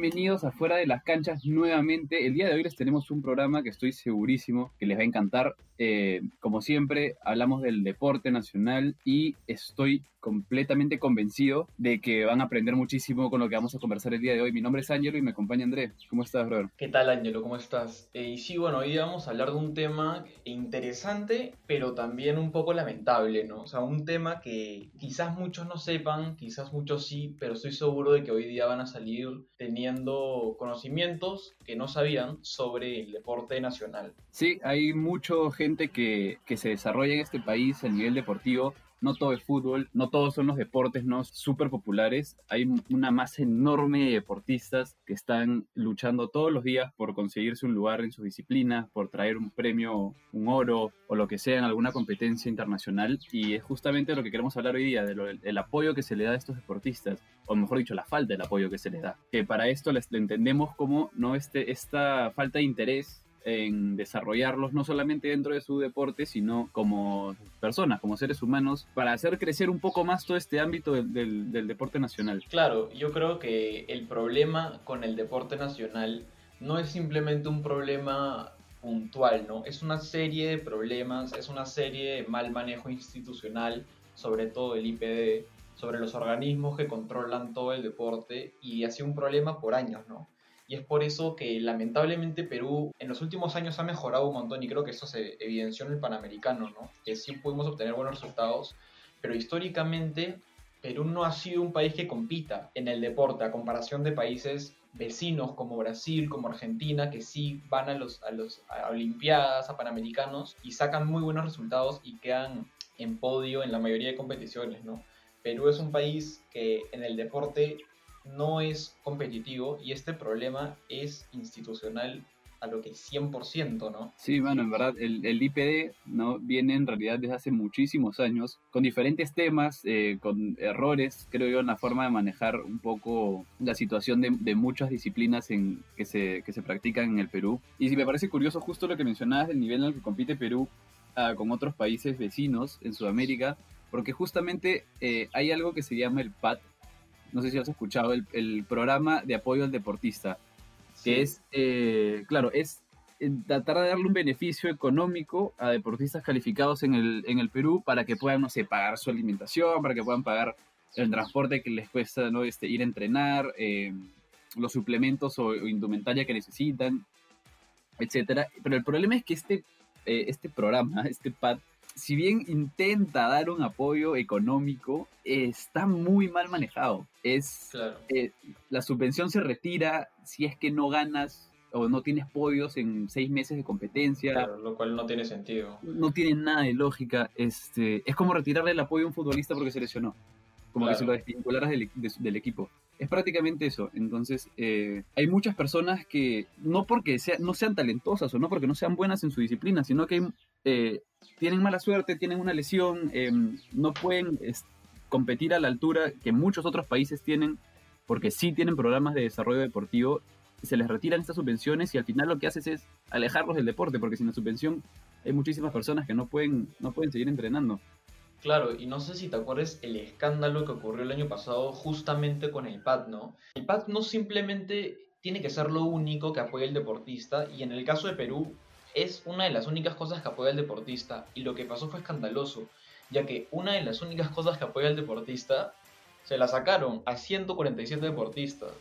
bienvenidos a Fuera de las Canchas nuevamente. El día de hoy les tenemos un programa que estoy segurísimo que les va a encantar. Eh, como siempre, hablamos del deporte nacional y estoy completamente convencido de que van a aprender muchísimo con lo que vamos a conversar el día de hoy. Mi nombre es Ángelo y me acompaña André. ¿Cómo estás, brother? ¿Qué tal, Ángelo? ¿Cómo estás? Eh, y sí, bueno, hoy vamos a hablar de un tema interesante, pero también un poco lamentable, ¿no? O sea, un tema que quizás muchos no sepan, quizás muchos sí, pero estoy seguro de que hoy día van a salir teniendo conocimientos que no sabían sobre el deporte nacional. Sí, hay mucha gente que, que se desarrolla en este país a nivel deportivo no todo es fútbol, no todos son los deportes no súper populares. Hay una masa enorme de deportistas que están luchando todos los días por conseguirse un lugar en su disciplina, por traer un premio, un oro o lo que sea en alguna competencia internacional. Y es justamente lo que queremos hablar hoy día, del apoyo que se le da a estos deportistas, o mejor dicho, la falta del apoyo que se les da. Que para esto les entendemos como no este, esta falta de interés en desarrollarlos no solamente dentro de su deporte, sino como personas, como seres humanos, para hacer crecer un poco más todo este ámbito del, deporte nacional. Claro, yo creo que el problema con el deporte nacional no es simplemente un problema puntual, ¿no? Es una serie de problemas, es una serie de mal manejo institucional, sobre todo el IPD, sobre los organismos que controlan todo el deporte y ha sido un problema por años, ¿no? Y es por eso que lamentablemente Perú en los últimos años ha mejorado un montón y creo que eso se evidenció en el Panamericano, ¿no? Que sí pudimos obtener buenos resultados, pero históricamente Perú no ha sido un país que compita en el deporte a comparación de países vecinos como Brasil, como Argentina, que sí van a los a los Olimpiadas, a Panamericanos y sacan muy buenos resultados y quedan en podio en la mayoría de competiciones, ¿no? Perú es un país que en el deporte no es competitivo y este problema es institucional a lo que 100%, ¿no? Sí, bueno, en verdad, el, IPD ¿no? viene en realidad desde hace muchísimos años, con diferentes temas, eh, con errores, creo yo, en la forma de manejar un poco la situación de, muchas disciplinas en, que, se, que se practican en el Perú. Y si me parece curioso justo lo que mencionabas del nivel en el que compite Perú uh, con otros países vecinos en Sudamérica, porque justamente eh, hay algo que se llama el PAT, no sé si has escuchado, el, programa de apoyo al deportista, que es, eh, claro, es eh, tratar de darle un beneficio económico a deportistas calificados en el, en el Perú para que puedan, no sé, pagar su alimentación, para que puedan pagar el transporte que les cuesta ¿no? este, ir a entrenar, eh, los suplementos o, indumentaria que necesitan, etcétera. Pero el problema es que este, este programa, este PAD, si bien intenta dar un apoyo económico, está muy mal manejado. Es eh, la subvención se retira si es que no ganas o no tienes podios en seis meses de competencia. lo cual no tiene sentido. No tiene nada de lógica. Este, es como retirarle el apoyo a un futbolista porque se lesionó. Como que se lo desvincularas del, equipo. Es prácticamente eso. Entonces, eh, hay muchas personas que, no porque sea, no sean talentosas o no porque no sean buenas en su disciplina, sino que eh, tienen mala suerte, tienen una lesión, em, no pueden competir a la altura que muchos otros países tienen, porque sí tienen programas de desarrollo deportivo, se les retiran estas subvenciones y al final lo que haces es alejarlos del deporte, porque sin la subvención hay muchísimas personas que no pueden, no pueden seguir entrenando. Claro, y no sé si te acuerdas el escándalo que ocurrió el año pasado justamente con el PAD, ¿no? El PAD no simplemente tiene que ser lo único que apoya el deportista, y en el caso de Perú, es una de las únicas cosas que apoya al deportista y lo que pasó fue escandaloso, ya que una de las únicas cosas que apoya al deportista se la sacaron a 147 deportistas.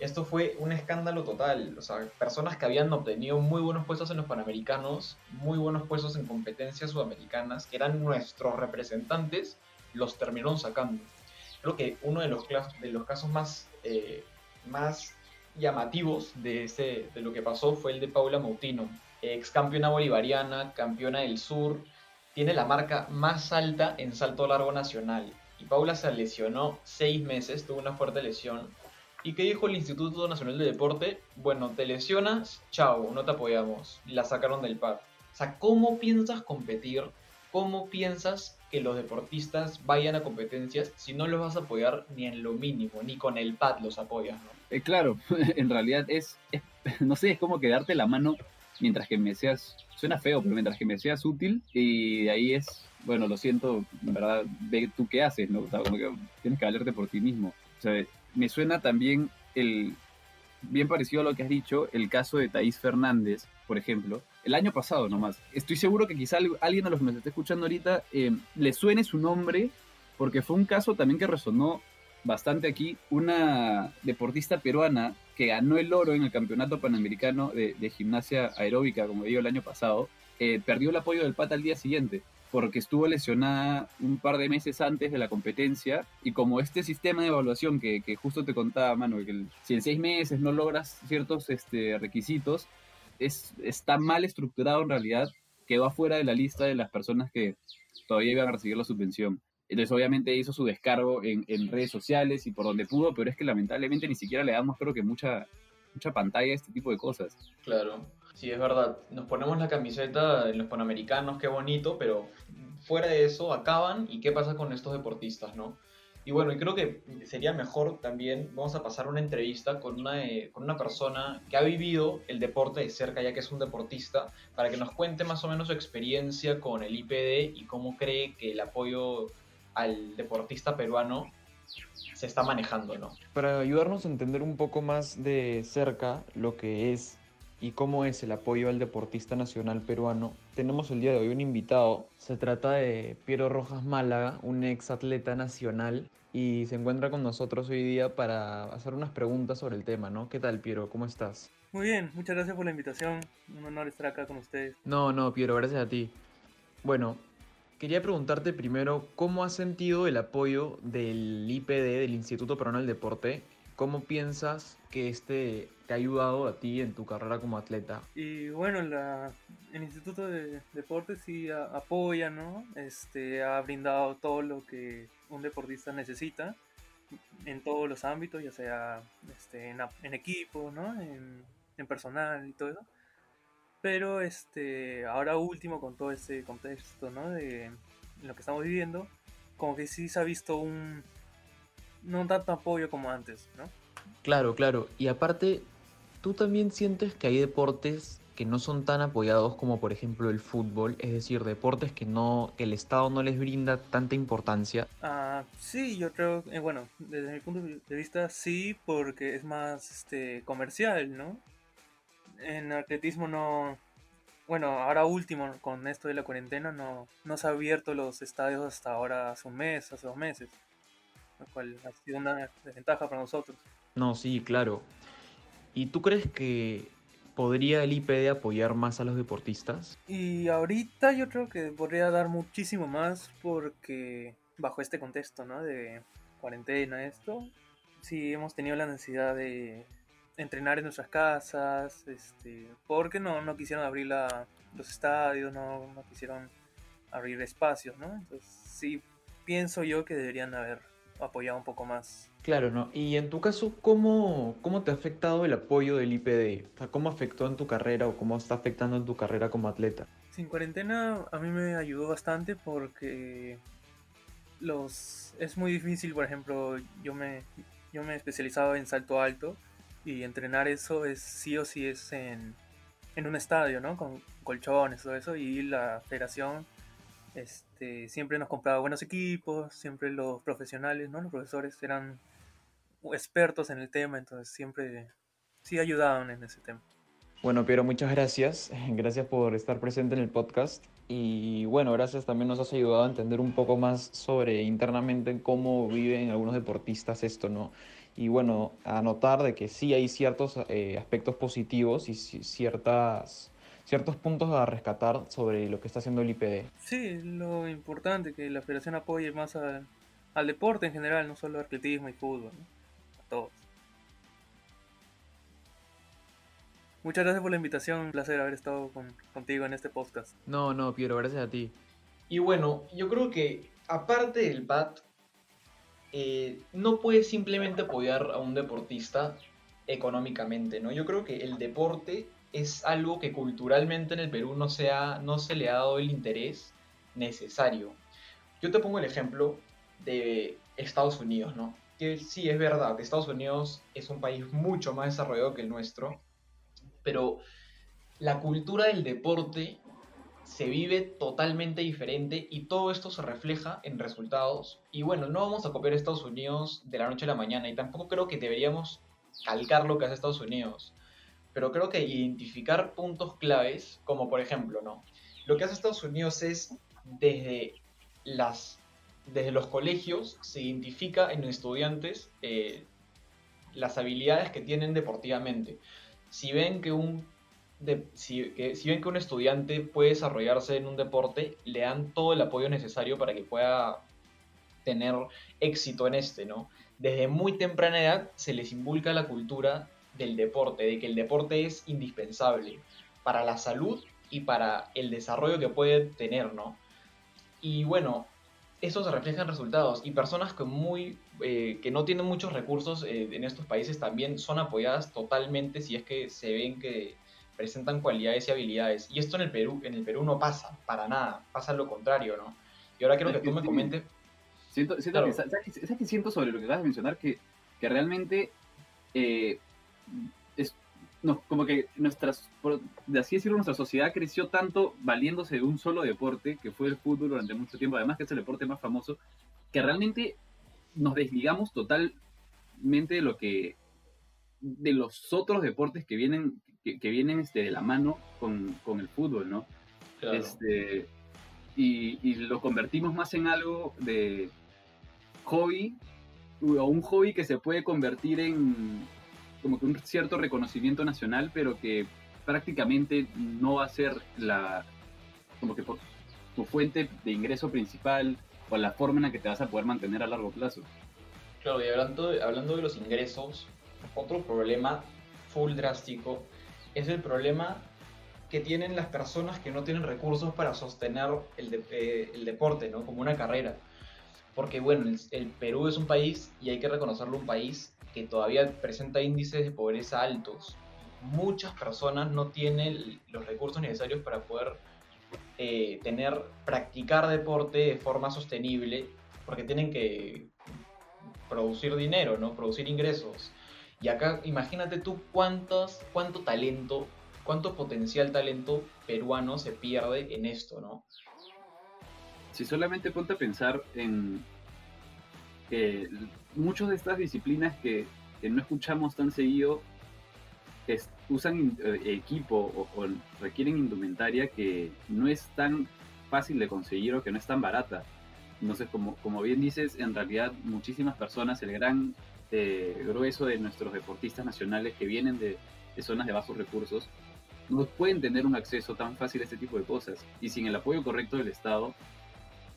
Esto fue un escándalo total, o sea, personas que habían obtenido muy buenos puestos en los Panamericanos, muy buenos puestos en competencias sudamericanas, que eran nuestros representantes, los terminaron sacando. Creo que uno de los, casos más, eh, más llamativos de, ese, de lo que pasó fue el de Paula Mautino, ex campeona bolivariana, campeona del sur, tiene la marca más alta en salto largo nacional. Y Paula se lesionó seis meses, tuvo una fuerte lesión. ¿Y qué dijo el Instituto Nacional de Deporte? Bueno, te lesionas, chao, no te apoyamos. La sacaron del PAD. O sea, ¿cómo piensas competir? ¿Cómo piensas que los deportistas vayan a competencias si no los vas a apoyar ni en lo mínimo, ni con el pad los apoyas, ¿no? Eh, claro, en realidad es, no sé, es como que darte la mano mientras que me seas, suena feo, pero mientras que me seas útil, y de ahí es, bueno, lo siento, en verdad, ve tú qué haces, ¿no? O sea, como que tienes que valerte por ti mismo. O sea, me suena también el, bien parecido a lo que has dicho, el caso de Thaís Fernández, por ejemplo, el año pasado nomás. Estoy seguro que quizá alguien de los que nos esté escuchando ahorita eh, le suene su nombre, porque fue un caso también que resonó bastante aquí. Una deportista peruana que ganó el oro en el Campeonato Panamericano de, Gimnasia Aeróbica, como digo, el año pasado, eh, perdió el apoyo del PATA al día siguiente porque estuvo lesionada un par de meses antes de la competencia y como este sistema de evaluación que, justo te contaba, mano, que si en seis meses no logras ciertos este, requisitos, es, está mal estructurado en realidad, quedó afuera de la lista de las personas que todavía iban a recibir la subvención. Entonces obviamente hizo su descargo en, redes sociales y por donde pudo, pero es que lamentablemente ni siquiera le damos creo que mucha, mucha pantalla este tipo de cosas. Claro. Sí, es verdad. Nos ponemos la camiseta en los Panamericanos, qué bonito, pero fuera de eso acaban y qué pasa con estos deportistas, ¿no? Y bueno, y creo que sería mejor también, vamos a pasar una entrevista con una, con una persona que ha vivido el deporte de cerca, ya que es un deportista, para que nos cuente más o menos su experiencia con el IPD y cómo cree que el apoyo al deportista peruano se está manejando, ¿no? Para ayudarnos a entender un poco más de cerca lo que es y cómo es el apoyo al deportista nacional peruano, tenemos el día de hoy un invitado. Se trata de Piero Rojas Málaga, un ex atleta nacional, y se encuentra con nosotros hoy día para hacer unas preguntas sobre el tema, ¿no? ¿Qué tal, Piero? ¿Cómo estás? Muy bien, muchas gracias por la invitación. Un honor estar acá con ustedes. No, no, Piero, gracias a ti. Bueno, quería preguntarte primero, ¿cómo has sentido el apoyo del IPD, del Instituto Peruano del Deporte, ¿Cómo piensas que este te ha ayudado a ti en tu carrera como atleta? Y bueno, la, el Instituto de Deportes sí apoya, ¿no? Este, ha brindado todo lo que un deportista necesita en todos los ámbitos, ya sea este, en, equipo, ¿no? En, personal y todo eso. Pero este, ahora último con todo este contexto, ¿no? De lo que estamos viviendo, como que sí se ha visto un, no tanto apoyo como antes, ¿no? Claro, claro. Y aparte, ¿tú también sientes que hay deportes que no son tan apoyados como por ejemplo el fútbol? Es decir, deportes que no, que el Estado no les brinda tanta importancia. Ah, sí, yo creo, eh, bueno, desde mi punto de vista sí, porque es más este comercial, ¿no? En atletismo no, bueno, ahora último con esto de la cuarentena no, no se ha abierto los estadios hasta ahora hace un mes, hace dos meses lo cual ha sido una desventaja para nosotros. No, sí, claro. ¿Y tú crees que podría el IPD apoyar más a los deportistas? Y ahorita yo creo que podría dar muchísimo más porque bajo este contexto, ¿no? De cuarentena, esto, sí hemos tenido la necesidad de entrenar en nuestras casas, este, porque no, no quisieron abrir los estadios, no, no quisieron abrir espacios, ¿no? Entonces sí pienso yo que deberían haber apoyado un poco más. Claro, ¿no? Y en tu caso, ¿cómo, cómo te ha afectado el apoyo del IPD? O sea, ¿cómo afectó en tu carrera o cómo está afectando en tu carrera como atleta? Sin cuarentena a mí me ayudó bastante porque los es muy difícil, por ejemplo, yo me yo me he especializado en salto alto y entrenar eso es sí o sí es en, en un estadio, ¿no? Con colchones, todo eso y la federación este, siempre nos compraba buenos equipos, siempre los profesionales, ¿no? Los profesores eran expertos en el tema, entonces siempre sí ayudaban en ese tema. Bueno, Piero, muchas gracias. Gracias por estar presente en el podcast. Y bueno, gracias también nos has ayudado a entender un poco más sobre internamente cómo viven algunos deportistas esto, ¿no? Y bueno, a notar de que sí hay ciertos eh, aspectos positivos y ciertas ciertos puntos a rescatar sobre lo que está haciendo el IPD. Sí, lo importante que la federación apoye más al deporte en general, no solo atletismo y fútbol, a todos. Muchas gracias por la invitación, un placer haber estado contigo en este podcast. No, no, Piero, gracias a ti. Y bueno, yo creo que aparte del BAT, eh, no puedes simplemente apoyar a un deportista económicamente, ¿no? Yo creo que el deporte es algo que culturalmente en el Perú no se, no se le ha dado el interés necesario. Yo te pongo el ejemplo de Estados Unidos, ¿no? Que sí, es verdad, Estados Unidos es un país mucho más desarrollado que el nuestro, pero la cultura del deporte se vive totalmente diferente y todo esto se refleja en resultados. Y bueno, no vamos a copiar Estados Unidos de la noche a la mañana y tampoco creo que deberíamos calcar lo que hace Estados Unidos. Pero creo que identificar puntos claves, como por ejemplo, ¿no? Lo que hace Estados Unidos es desde las desde los colegios se identifica en estudiantes eh, las habilidades que tienen deportivamente. Si ven que un si, si, ven que un estudiante puede desarrollarse en un deporte, le dan todo el apoyo necesario para que pueda tener éxito en este, ¿no? Desde muy temprana edad se les inculca la cultura del deporte, de que el deporte es indispensable para la salud y para el desarrollo que puede tener, ¿no? Y bueno, eso se refleja en resultados y personas que, muy, eh, que no tienen muchos recursos eh, en estos países también son apoyadas totalmente si es que se ven que presentan cualidades y habilidades. Y esto en el Perú, en el Perú no pasa, para nada, pasa lo contrario, ¿no? Y ahora quiero que tú me comentes... Siento, siento que, ¿sabes, qué siento sobre lo que acabas de mencionar? Que, que realmente eh, es, no, como que nuestras, de así decirlo, nuestra sociedad creció tanto valiéndose de un solo deporte, que fue el fútbol durante mucho tiempo, además que es el deporte más famoso, que realmente nos desligamos totalmente de lo que de los otros deportes que vienen que, vienen este, de la mano con, con el fútbol, ¿no? Este, y, y, lo convertimos más en algo de hobby, o un hobby que se puede convertir en como que un cierto reconocimiento nacional, pero que prácticamente no va a ser la como que tu fuente de ingreso principal o la forma en la que te vas a poder mantener a largo plazo. Claro, y hablando hablando de los ingresos, otro problema full drástico es el problema que tienen las personas que no tienen recursos para sostener el, eh, el deporte, ¿no? Como una carrera. Porque, bueno, el, Perú es un país, y hay que reconocerlo, un país que todavía presenta índices de pobreza altos. Muchas personas no tienen los recursos necesarios para poder eh, tener, practicar deporte de forma sostenible, porque tienen que producir dinero, ¿no? Producir ingresos. Y acá imagínate tú cuántos, cuánto talento, cuánto potencial talento peruano se pierde en esto, ¿no? Si solamente ponte a pensar en que muchas de estas disciplinas que, no escuchamos tan seguido usan eh, equipo o, requieren indumentaria que no es tan fácil de conseguir o que no es tan barata. Entonces, como, como bien dices, en realidad muchísimas personas, el gran este, grueso de nuestros deportistas nacionales que vienen de, zonas de bajos recursos no pueden tener un acceso tan fácil a este tipo de cosas. Y sin el apoyo correcto del Estado,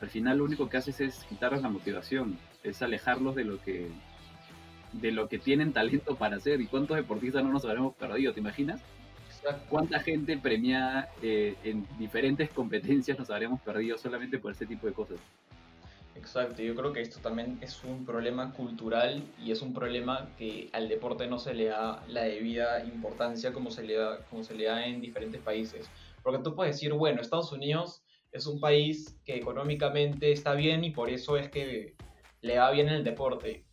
al final lo único que haces es quitarles la motivación, es alejarlos de lo que de lo que tienen talento para hacer. ¿Y cuántos deportistas no nos habremos perdido? ¿Te imaginas? ¿Cuánta gente premiada eh, en diferentes competencias nos habremos perdido solamente por ese tipo de cosas? Exacto, yo creo que esto también es un problema cultural y es un problema que al deporte no se le da la debida importancia como se le da, como se le da en diferentes países. Porque tú puedes decir, bueno, Estados Unidos es un país que económicamente está bien y por eso es que le va bien en el deporte.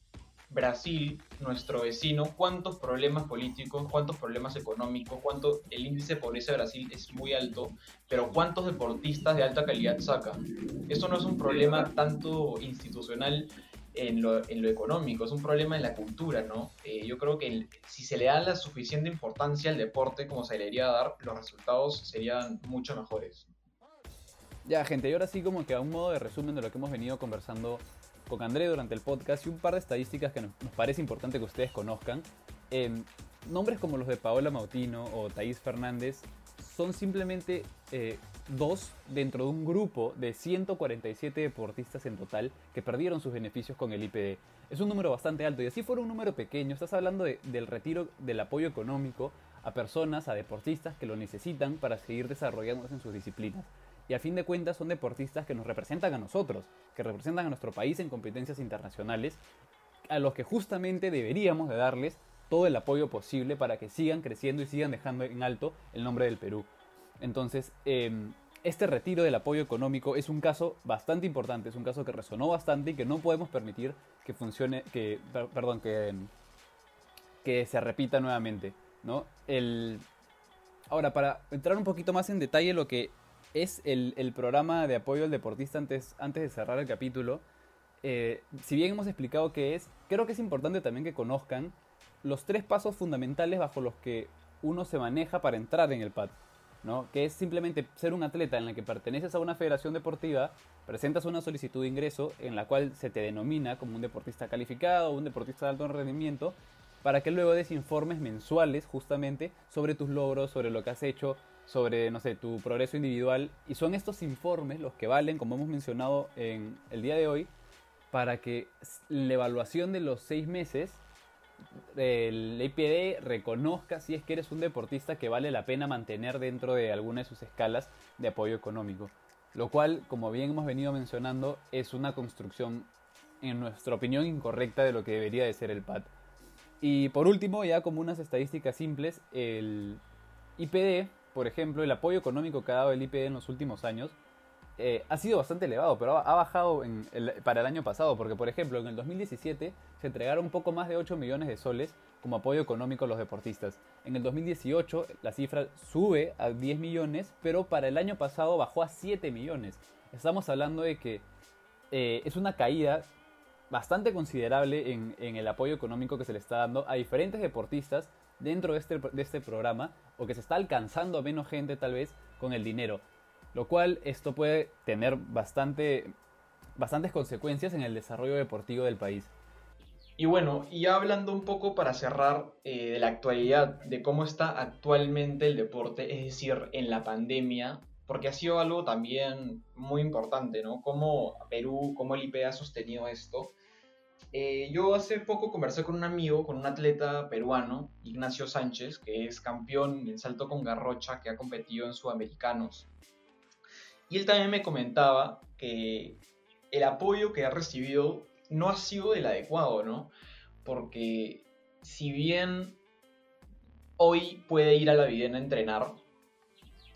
Brasil, nuestro vecino, cuántos problemas políticos, cuántos problemas económicos, cuánto el índice de pobreza de Brasil es muy alto, pero cuántos deportistas de alta calidad saca. Eso no es un problema tanto institucional en lo, en lo económico, es un problema en la cultura, ¿no? Eh, yo creo que si se le da la suficiente importancia al deporte como se le debería dar, los resultados serían mucho mejores. Ya, gente, y ahora sí como que a un modo de resumen de lo que hemos venido conversando con André durante el podcast y un par de estadísticas que nos, parece importante que ustedes conozcan. Em, nombres como los de Paola Mautino o Thaís Fernández son simplemente eh, dos dentro de un grupo de 147 deportistas en total que perdieron sus beneficios con el IPD. Es un número bastante alto y así fuera un número pequeño, estás hablando del retiro del apoyo económico a personas, a deportistas que lo necesitan para seguir desarrollándose en sus disciplinas y a fin de cuentas son deportistas que nos representan a nosotros, que representan a nuestro país en competencias internacionales, a los que justamente deberíamos de darles todo el apoyo posible para que sigan creciendo y sigan dejando en alto el nombre del Perú. Entonces, em, este retiro del apoyo económico es un caso bastante importante, es un caso que resonó bastante y que no podemos permitir que funcione, que, perdón, que, em, que se repita nuevamente, ¿no? El, ahora, para entrar un poquito más en detalle lo que es el, programa de apoyo al deportista antes, antes de cerrar el capítulo. Eh, si bien hemos explicado qué es, creo que es importante también que conozcan los tres pasos fundamentales bajo los que uno se maneja para entrar en el PAD. ¿no? que es simplemente ser un atleta en la que perteneces a una federación deportiva, presentas una solicitud de ingreso en la cual se te denomina como un deportista calificado o un deportista de alto rendimiento, para que luego des informes mensuales justamente sobre tus logros, sobre lo que has hecho, sobre, no sé, tu progreso individual. Y son estos informes los que valen, como hemos mencionado en el día de hoy, para que la evaluación de los seis meses el IPD reconozca si es que eres un deportista que vale la pena mantener dentro de alguna de sus escalas de apoyo económico. Lo cual, como bien hemos venido mencionando, es una construcción, en nuestra opinión, incorrecta de lo que debería de ser el PAD. Y por último, ya como unas estadísticas simples, el IPD, por ejemplo, el apoyo económico que ha dado el IPD en los últimos años, eh, ha sido bastante elevado, pero ha, bajado para el año pasado, porque por ejemplo en el 2017 se entregaron un poco más de 8 millones de soles como apoyo económico a los deportistas. En el 2018 la cifra sube a 10 millones, pero para el año pasado bajó a 7 millones. Estamos hablando de que eh, es una caída bastante considerable en, el apoyo económico que se le está dando a diferentes deportistas dentro de este, de este programa, o que se está alcanzando a menos gente tal vez con el dinero lo cual esto puede tener bastante, bastantes consecuencias en el desarrollo deportivo del país. Y bueno, y hablando un poco para cerrar eh, de la actualidad, de cómo está actualmente el deporte, es decir, en la pandemia, porque ha sido algo también muy importante, ¿no? Cómo Perú, cómo el IP ha sostenido esto. Eh, yo hace poco conversé con un amigo, con un atleta peruano, Ignacio Sánchez, que es campeón en salto con garrocha, que ha competido en Sudamericanos. Y él también me comentaba que el apoyo que ha recibido no ha sido el adecuado, ¿no? Porque si bien hoy puede ir a la Videna a entrenar,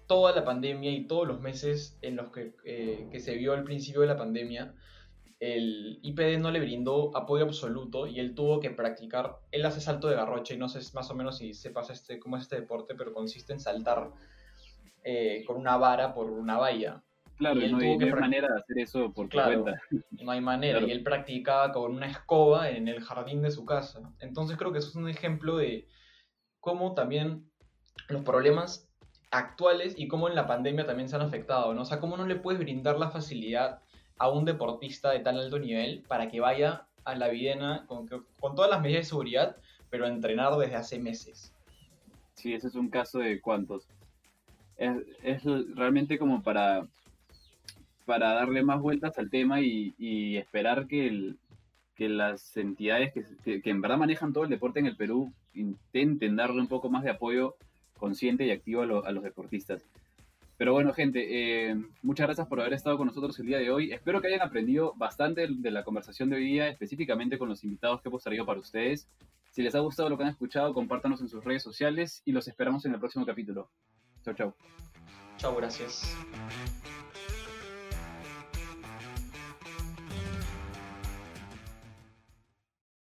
toda la pandemia y todos los meses en los que, eh, que se vio al principio de la pandemia, el IPD no le brindó apoyo absoluto y él tuvo que practicar, él hace salto de garrocha y no sé más o menos si sepas este, cómo es este deporte, pero consiste en saltar eh, con una vara por una valla. Claro, no, hay, manera de hacer eso por tu cuenta. No hay manera, y él practicaba con una escoba en el jardín de su casa. Entonces creo que eso es un ejemplo de cómo también los problemas actuales y cómo en la pandemia también se han afectado, ¿no? O sea, cómo no le puedes brindar la facilidad a un deportista de tan alto nivel para que vaya a la Videna con, todas las medidas de seguridad, pero a entrenar desde hace meses. Sí, ese es un caso de cuántos. es realmente como para para darle más vueltas al tema y, esperar que, las entidades que, en verdad manejan todo el deporte en el Perú intenten darle un poco más de apoyo consciente y activo a, los deportistas. Pero bueno, gente, eh, muchas gracias por haber estado con nosotros el día de hoy. Espero que hayan aprendido bastante de la conversación de hoy día, específicamente con los invitados que hemos traído para ustedes. Si les ha gustado lo que han escuchado, compártanos en sus redes sociales y los esperamos en el próximo capítulo. Chau, chau. Chau, gracias.